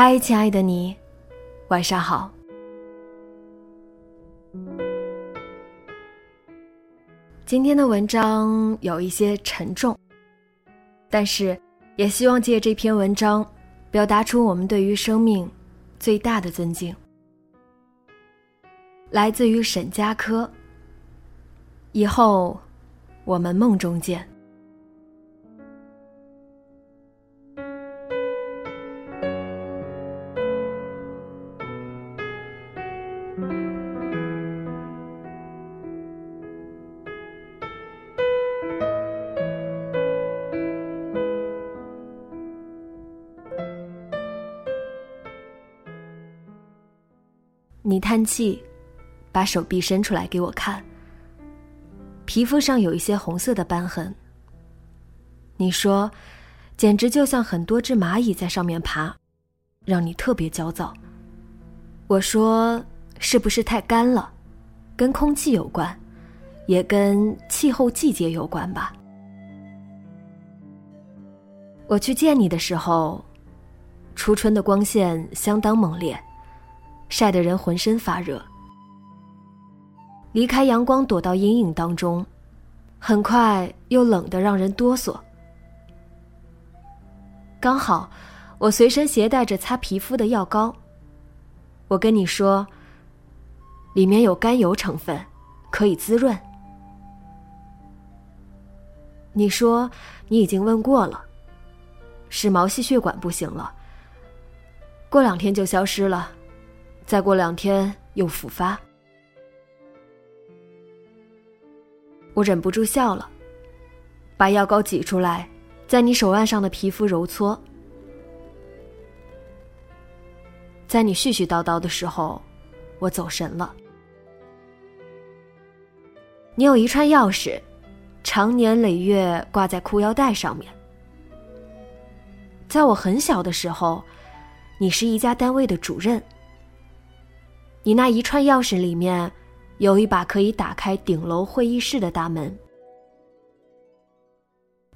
嗨，亲爱的你，晚上好。今天的文章有一些沉重，但是也希望借这篇文章，表达出我们对于生命最大的尊敬。来自于沈佳柯。以后，我们梦中见。你叹气，把手臂伸出来给我看。皮肤上有一些红色的斑痕。你说，简直就像很多只蚂蚁在上面爬，让你特别焦躁。我说，是不是太干了？跟空气有关，也跟气候季节有关吧。我去见你的时候，初春的光线相当猛烈。晒得人浑身发热，离开阳光躲到阴影当中，很快又冷得让人哆嗦。刚好，我随身携带着擦皮肤的药膏。我跟你说，里面有甘油成分，可以滋润。你说你已经问过了，是毛细血管不行了，过两天就消失了。再过两天又复发，我忍不住笑了，把药膏挤出来，在你手腕上的皮肤揉搓。在你絮絮叨叨的时候，我走神了。你有一串钥匙，常年累月挂在裤腰带上面。在我很小的时候，你是一家单位的主任。你那一串钥匙里面，有一把可以打开顶楼会议室的大门。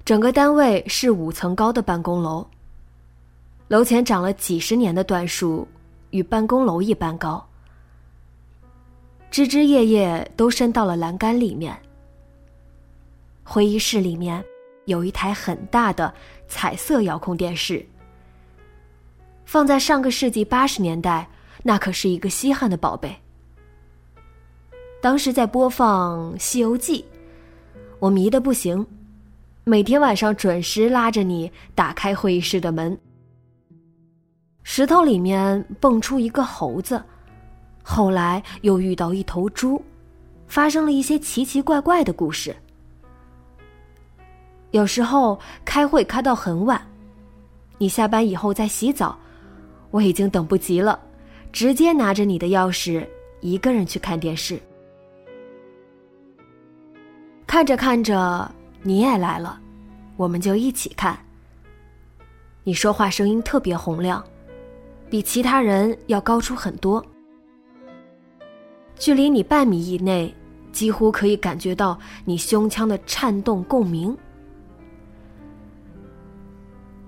整个单位是五层高的办公楼，楼前长了几十年的椴树，与办公楼一般高，枝枝叶叶都伸到了栏杆里面。会议室里面有一台很大的彩色遥控电视，放在上个世纪八十年代。那可是一个稀罕的宝贝。当时在播放《西游记》，我迷得不行，每天晚上准时拉着你打开会议室的门。石头里面蹦出一个猴子，后来又遇到一头猪，发生了一些奇奇怪怪的故事。有时候开会开到很晚，你下班以后在洗澡，我已经等不及了。直接拿着你的钥匙，一个人去看电视。看着看着，你也来了，我们就一起看。你说话声音特别洪亮，比其他人要高出很多。距离你半米以内，几乎可以感觉到你胸腔的颤动共鸣。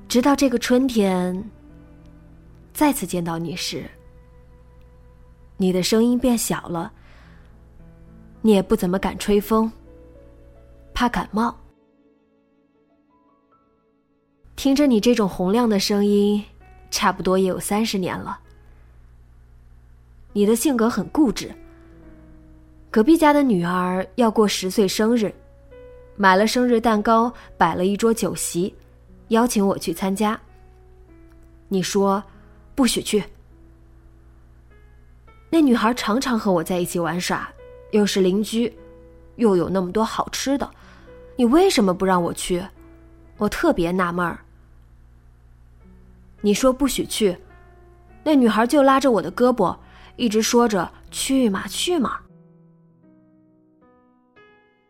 直到这个春天，再次见到你时。你的声音变小了，你也不怎么敢吹风，怕感冒。听着你这种洪亮的声音，差不多也有三十年了。你的性格很固执。隔壁家的女儿要过十岁生日，买了生日蛋糕，摆了一桌酒席，邀请我去参加。你说不许去。那女孩常常和我在一起玩耍，又是邻居，又有那么多好吃的，你为什么不让我去？我特别纳闷儿。你说不许去，那女孩就拉着我的胳膊，一直说着去嘛去嘛。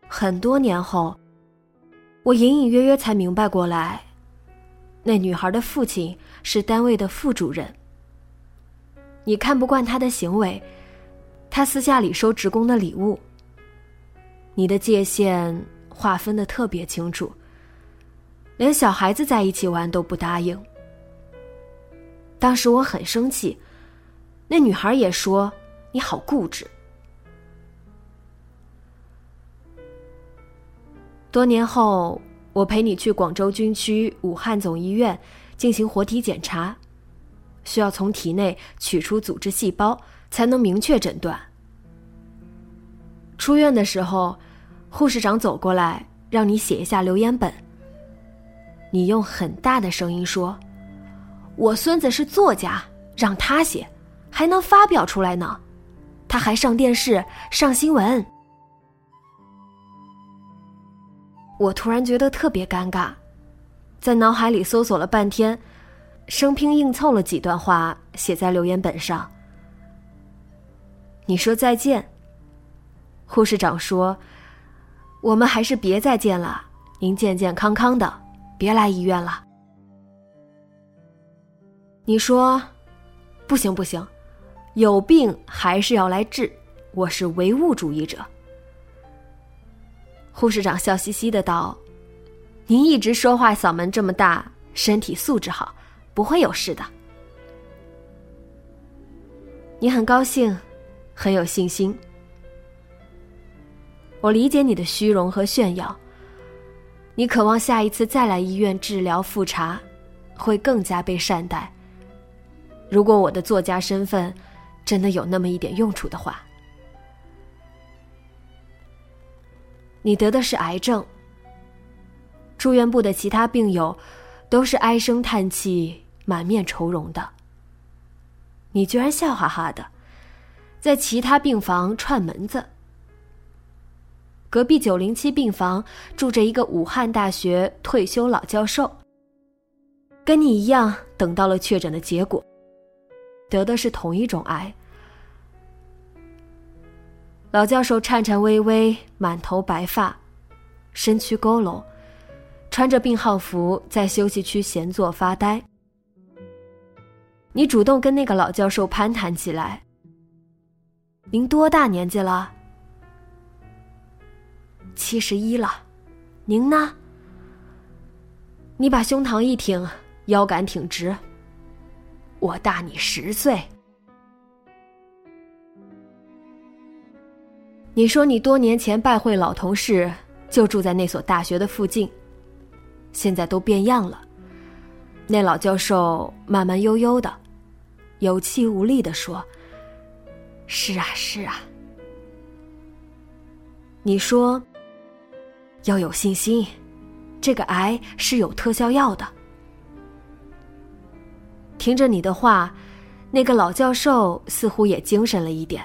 很多年后，我隐隐约约才明白过来，那女孩的父亲是单位的副主任。你看不惯他的行为，他私下里收职工的礼物。你的界限划分的特别清楚，连小孩子在一起玩都不答应。当时我很生气，那女孩也说你好固执。多年后，我陪你去广州军区武汉总医院进行活体检查，需要从体内取出组织细胞才能明确诊断。出院的时候，护士长走过来让你写一下留言本。你用很大的声音说：“我孙子是作家，让他写，还能发表出来呢，他还上电视上新闻。”我突然觉得特别尴尬，在脑海里搜索了半天，生拼硬凑了几段话写在留言本上。你说再见。护士长说：“我们还是别再见了，您健健康康的，别来医院了。”你说：“不行不行，有病还是要来治，我是唯物主义者。”护士长笑嘻嘻的道：“您一直说话嗓门这么大，身体素质好，不会有事的。你很高兴，很有信心。我理解你的虚荣和炫耀。你渴望下一次再来医院治疗复查，会更加被善待。如果我的作家身份真的有那么一点用处的话。”你得的是癌症。住院部的其他病友都是唉声叹气、满面愁容的。你居然笑哈哈的，在其他病房串门子。隔壁九零七病房住着一个武汉大学退休老教授，跟你一样等到了确诊的结果，得的是同一种癌。老教授颤颤巍巍，满头白发，身躯佝偻，穿着病号服在休息区闲坐发呆。你主动跟那个老教授攀谈起来：“您多大年纪了？”“七十一了。”“您呢？”你把胸膛一挺，腰杆挺直。“我大你十岁。”你说你多年前拜会老同事，就住在那所大学的附近。现在都变样了。那老教授慢慢悠悠的，有气无力的说：“是啊，是啊。”你说要有信心，这个癌是有特效药的。听着你的话，那个老教授似乎也精神了一点。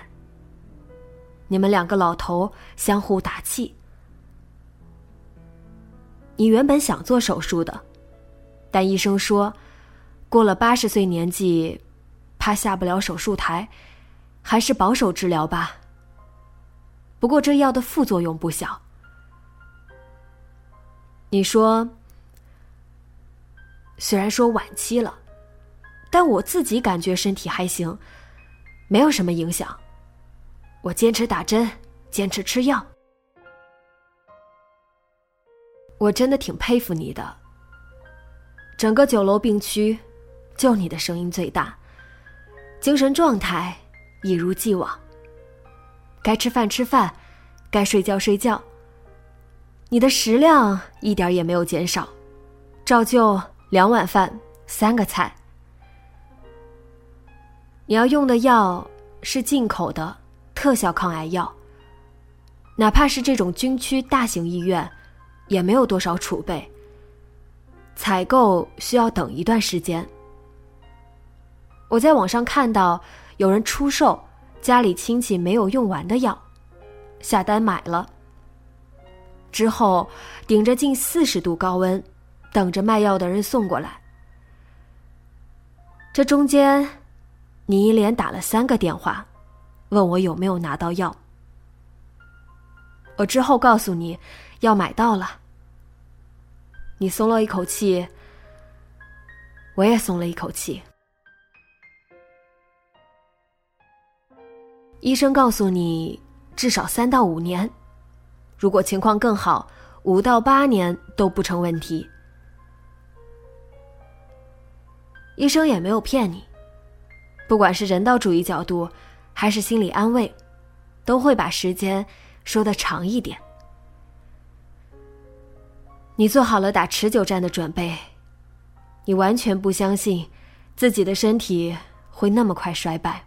你们两个老头相互打气。你原本想做手术的，但医生说，过了八十岁年纪，怕下不了手术台，还是保守治疗吧。不过这药的副作用不小。你说，虽然说晚期了，但我自己感觉身体还行，没有什么影响。我坚持打针，坚持吃药。我真的挺佩服你的。整个九楼病区，就你的声音最大，精神状态一如既往。该吃饭吃饭，该睡觉睡觉。你的食量一点也没有减少，照旧两碗饭，三个菜。你要用的药是进口的特效抗癌药，哪怕是这种军区大型医院，也没有多少储备。采购需要等一段时间。我在网上看到有人出售家里亲戚没有用完的药，下单买了。之后顶着近四十度高温，等着卖药的人送过来。这中间，你一连打了三个电话，问我有没有拿到药。我之后告诉你，药买到了。你松了一口气，我也松了一口气。医生告诉你，至少三到五年，如果情况更好，五到八年都不成问题。医生也没有骗你，不管是人道主义角度，还是心理安慰，都会把时间说的长一点。你做好了打持久战的准备，你完全不相信自己的身体会那么快衰败。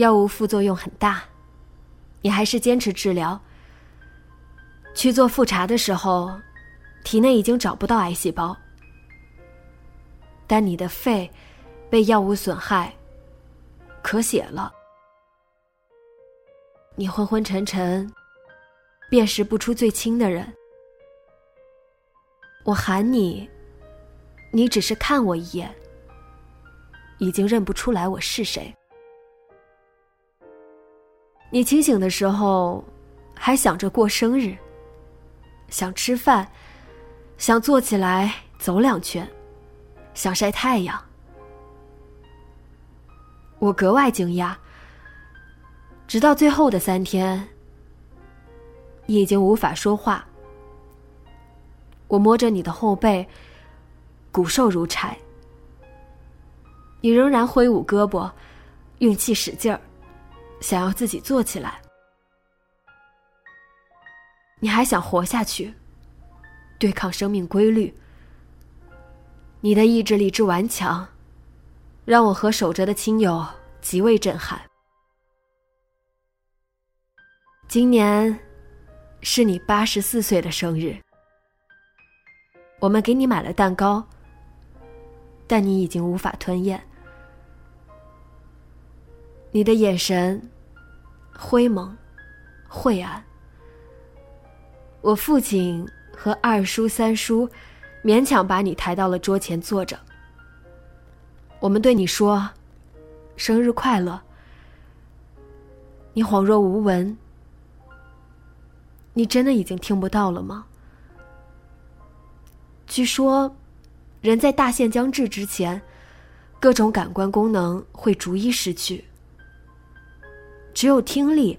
药物副作用很大，你还是坚持治疗。去做复查的时候，体内已经找不到癌细胞，但你的肺被药物损害，咳血了。你昏昏沉沉，辨识不出最亲的人。我喊你，你只是看我一眼，已经认不出来我是谁。你清醒的时候，还想着过生日，想吃饭，想坐起来走两圈，想晒太阳。我格外惊讶，直到最后的三天，你已经无法说话。我摸着你的后背，骨瘦如柴。你仍然挥舞胳膊，运气使劲儿，想要自己做起来。你还想活下去，对抗生命规律。你的意志力之顽强，让我和守着的亲友极为震撼。今年，是你八十四岁的生日。我们给你买了蛋糕，但你已经无法吞咽。你的眼神灰蒙、晦暗。我父亲和二叔、三叔勉强把你抬到了桌前坐着。我们对你说：“生日快乐。”你恍若无闻。你真的已经听不到了吗？据说，人在大限将至之前，各种感官功能会逐一失去，只有听力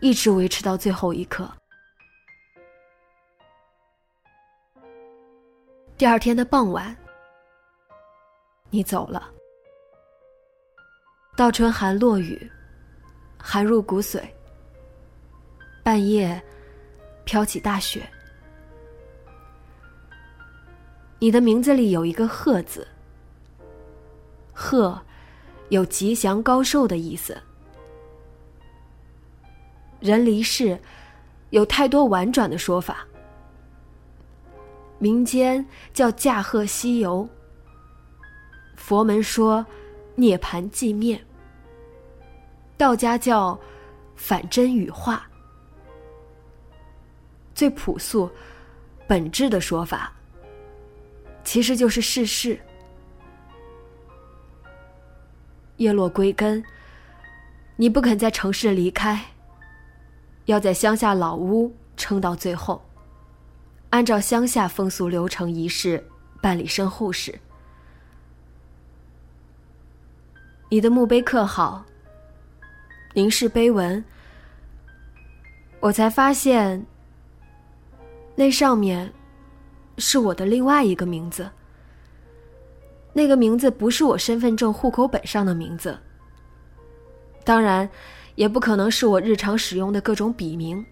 一直维持到最后一刻。第二天的傍晚，你走了。倒春寒落雨，寒入骨髓。半夜，飘起大雪。你的名字里有一个“贺”字，“贺”有吉祥高寿的意思。人离世，有太多婉转的说法。民间叫驾鹤西游，佛门说涅槃寂灭，道家叫反真羽化。最朴素、本质的说法。其实就是世事，叶落归根。你不肯在城市离开，要在乡下老屋撑到最后，按照乡下风俗流程仪式办理身后事。你的墓碑刻好“凝视碑文”，我才发现那上面。是我的另外一个名字。那个名字不是我身份证、户口本上的名字，当然，也不可能是我日常使用的各种笔名。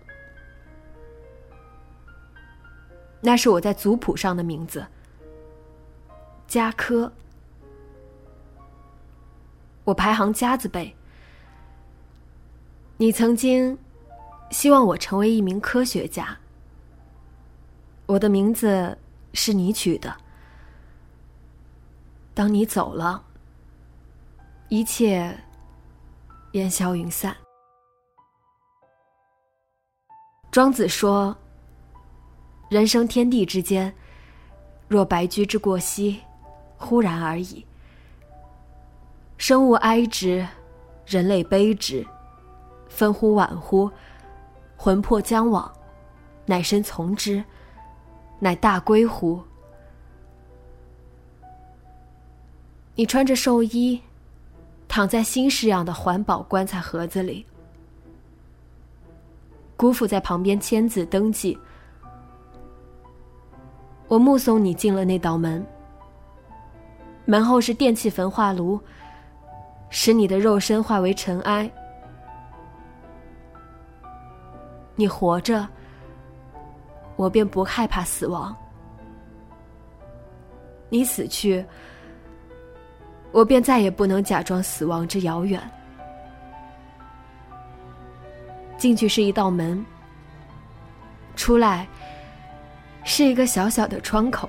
那是我在族谱上的名字，加科。我排行家子辈。你曾经希望我成为一名科学家，我的名字是你取的。当你走了，一切烟消云散。庄子说：“人生天地之间，若白驹之过隙，忽然而已。生物哀之，人类悲之，分乎晚乎？魂魄将往，乃身从之，乃大归乎？”你穿着寿衣，躺在新式样的环保棺材盒子里。姑父在旁边签字登记。我目送你进了那道门，门后是电气焚化炉，使你的肉身化为尘埃。你活着，我便不害怕死亡；你死去，我便再也不能假装死亡之遥远。进去是一道门，出来是一个小小的窗口。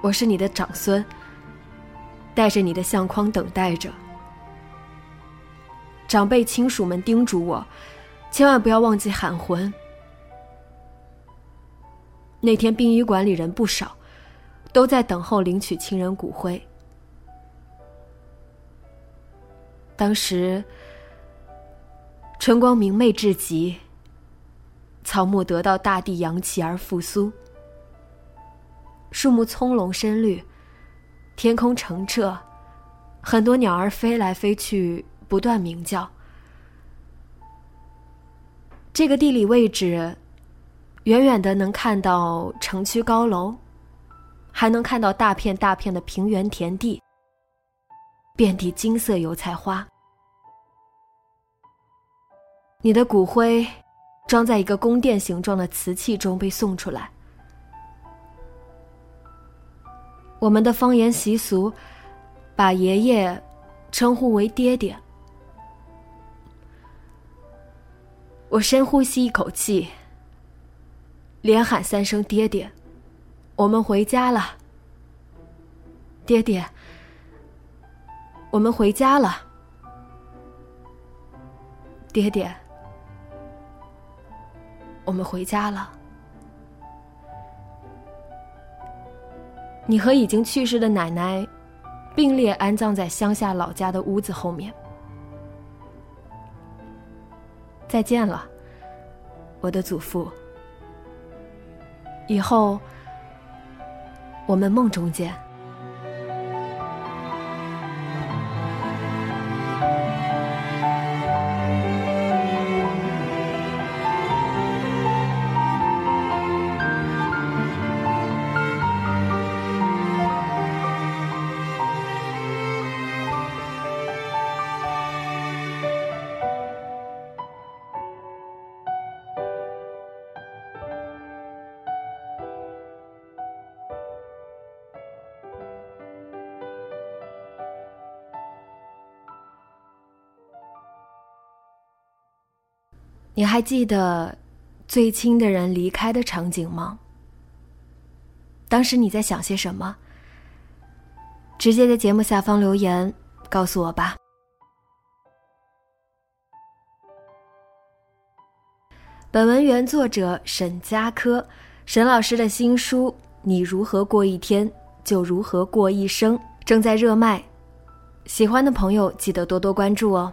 我是你的长孙，带着你的相框等待着。长辈亲属们叮嘱我，千万不要忘记喊魂。那天殡仪馆里人不少，都在等候领取亲人骨灰。当时，春光明媚至极，草木得到大地阳气而复苏，树木葱茏深绿，天空澄澈，很多鸟儿飞来飞去，不断鸣叫。这个地理位置，远远的能看到城区高楼，还能看到大片大片的平原田地。遍地金色油菜花，你的骨灰装在一个宫殿形状的瓷器中被送出来。我们的方言习俗，把爷爷称呼为爹爹。我深呼吸一口气，连喊三声“爹爹”，我们回家了，爹爹。我们回家了，爹爹。我们回家了。你和已经去世的奶奶并列安葬在乡下老家的屋子后面。再见了，我的祖父。以后我们梦中见。你还记得最亲的人离开的场景吗？当时你在想些什么？直接在节目下方留言告诉我吧。本文原作者沈佳柯，沈老师的新书《你如何过一天就如何过一生》正在热卖，喜欢的朋友记得多多关注哦。